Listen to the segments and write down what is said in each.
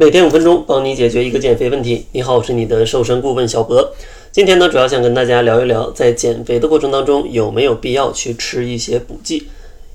每天五分钟，帮你解决一个减肥问题。你好，我是你的瘦身顾问小博。今天呢，主要想跟大家聊一聊，在减肥的过程当中，有没有必要去吃一些补剂？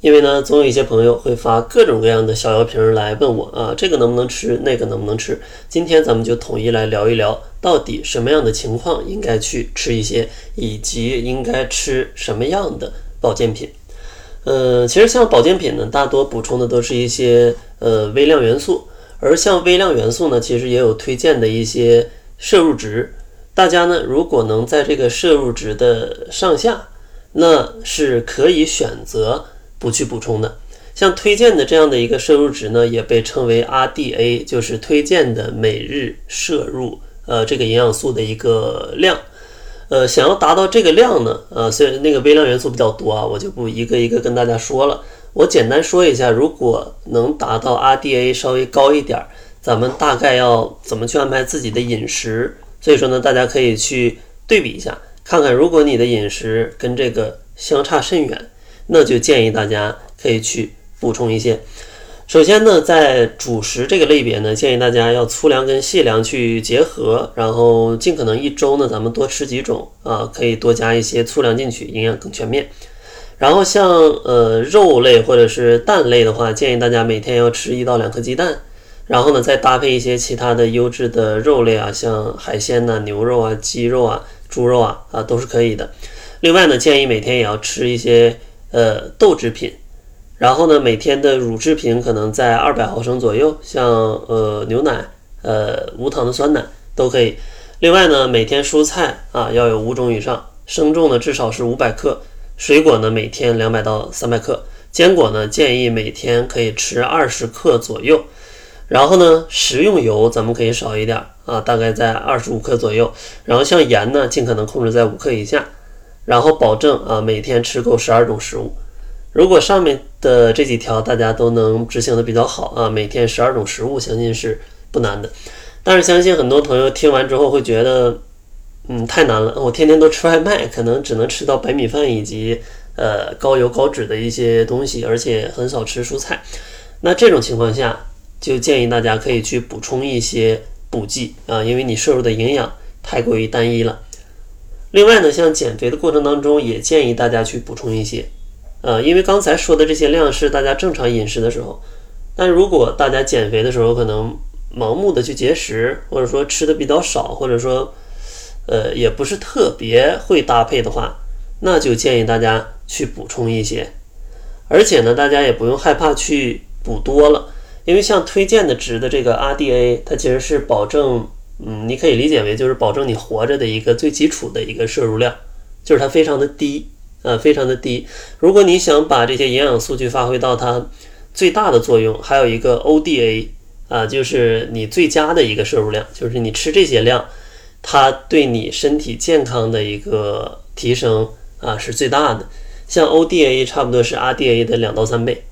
因为呢，总有一些朋友会发各种各样的小药瓶来问我啊，这个能不能吃，那个能不能吃？今天咱们就统一来聊一聊，到底什么样的情况应该去吃一些，以及应该吃什么样的保健品。呃，其实像保健品呢，大多补充的都是一些呃微量元素。而像微量元素呢，其实也有推荐的一些摄入值。大家呢，如果能在这个摄入值的上下，那是可以选择不去补充的。像推荐的这样的一个摄入值呢，也被称为 RDA，就是推荐的每日摄入呃这个营养素的一个量。呃，想要达到这个量呢，呃，虽然那个微量元素比较多啊，我就不一个一个跟大家说了。我简单说一下，如果能达到 RDA 稍微高一点儿，咱们大概要怎么去安排自己的饮食？所以说呢，大家可以去对比一下，看看如果你的饮食跟这个相差甚远，那就建议大家可以去补充一些。首先呢，在主食这个类别呢，建议大家要粗粮跟细粮去结合，然后尽可能一周呢，咱们多吃几种啊，可以多加一些粗粮进去，营养更全面。然后像呃肉类或者是蛋类的话，建议大家每天要吃一到两颗鸡蛋，然后呢再搭配一些其他的优质的肉类啊，像海鲜呐、牛肉啊、鸡肉啊、猪肉啊啊都是可以的。另外呢，建议每天也要吃一些呃豆制品，然后呢每天的乳制品可能在二百毫升左右，像呃牛奶、呃无糖的酸奶都可以。另外呢，每天蔬菜啊要有五种以上，生重呢至少是五百克。水果呢，每天两百到三百克；坚果呢，建议每天可以吃二十克左右。然后呢，食用油咱们可以少一点啊，大概在二十五克左右。然后像盐呢，尽可能控制在五克以下。然后保证啊，每天吃够十二种食物。如果上面的这几条大家都能执行的比较好啊，每天十二种食物，相信是不难的。但是相信很多朋友听完之后会觉得。嗯，太难了。我天天都吃外卖，可能只能吃到白米饭以及呃高油高脂的一些东西，而且很少吃蔬菜。那这种情况下，就建议大家可以去补充一些补剂啊，因为你摄入的营养太过于单一了。另外呢，像减肥的过程当中，也建议大家去补充一些，呃，因为刚才说的这些量是大家正常饮食的时候，但如果大家减肥的时候可能盲目的去节食，或者说吃的比较少，或者说。呃，也不是特别会搭配的话，那就建议大家去补充一些。而且呢，大家也不用害怕去补多了，因为像推荐的值的这个 RDA，它其实是保证，嗯，你可以理解为就是保证你活着的一个最基础的一个摄入量，就是它非常的低，呃，非常的低。如果你想把这些营养素去发挥到它最大的作用，还有一个 ODA 啊，就是你最佳的一个摄入量，就是你吃这些量。它对你身体健康的一个提升啊是最大的，像 ODA 差不多是 RDA 的两到三倍，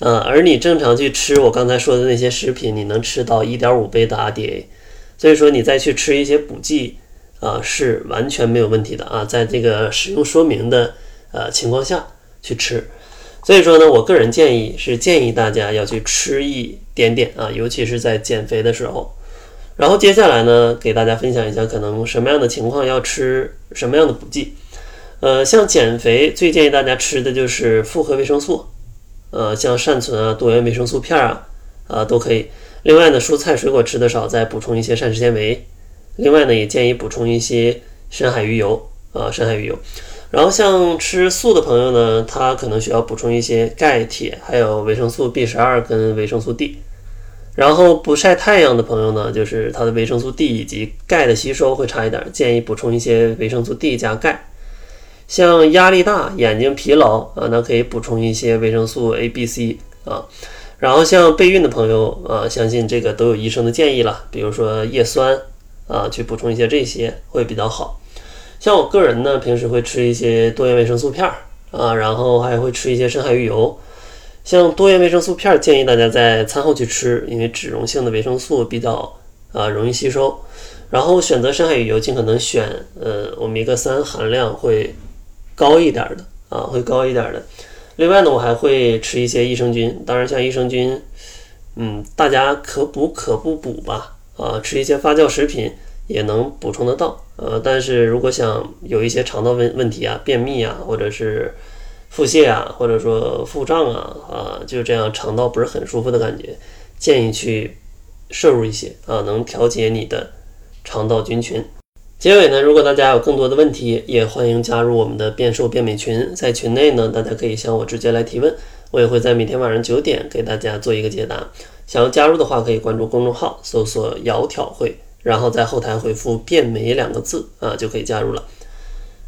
啊，而你正常去吃我刚才说的那些食品，你能吃到一点五倍的 RDA，所以说你再去吃一些补剂啊是完全没有问题的啊，在这个使用说明的呃情况下去吃，所以说呢，我个人建议是建议大家要去吃一点点啊，尤其是在减肥的时候。然后接下来呢，给大家分享一下可能什么样的情况要吃什么样的补剂。呃，像减肥最建议大家吃的就是复合维生素，呃，像善存啊、多元维生素片啊，啊都可以。另外呢，蔬菜水果吃的少，再补充一些膳食纤维。另外呢，也建议补充一些深海鱼油啊，深海鱼油。然后像吃素的朋友呢，他可能需要补充一些钙、铁，还有维生素 B 十二跟维生素 D。然后不晒太阳的朋友呢，就是他的维生素 D 以及钙的吸收会差一点，建议补充一些维生素 D 加钙。像压力大、眼睛疲劳啊，那可以补充一些维生素 A、B、C 啊。然后像备孕的朋友啊，相信这个都有医生的建议了，比如说叶酸啊，去补充一些这些会比较好。像我个人呢，平时会吃一些多元维生素片儿啊，然后还会吃一些深海鱼油。像多元维生素片，建议大家在餐后去吃，因为脂溶性的维生素比较啊容易吸收。然后选择深海鱼油，尽可能选呃欧米伽三含量会高一点的啊，会高一点的。另外呢，我还会吃一些益生菌，当然像益生菌，嗯，大家可补可不补吧，啊，吃一些发酵食品也能补充得到，呃，但是如果想有一些肠道问问题啊，便秘啊，或者是腹泻啊，或者说腹胀啊，啊，就这样肠道不是很舒服的感觉，建议去摄入一些啊，能调节你的肠道菌群。结尾呢，如果大家有更多的问题，也欢迎加入我们的变瘦变美群，在群内呢，大家可以向我直接来提问，我也会在每天晚上九点给大家做一个解答。想要加入的话，可以关注公众号，搜索“窈窕会”，然后在后台回复“变美”两个字啊，就可以加入了。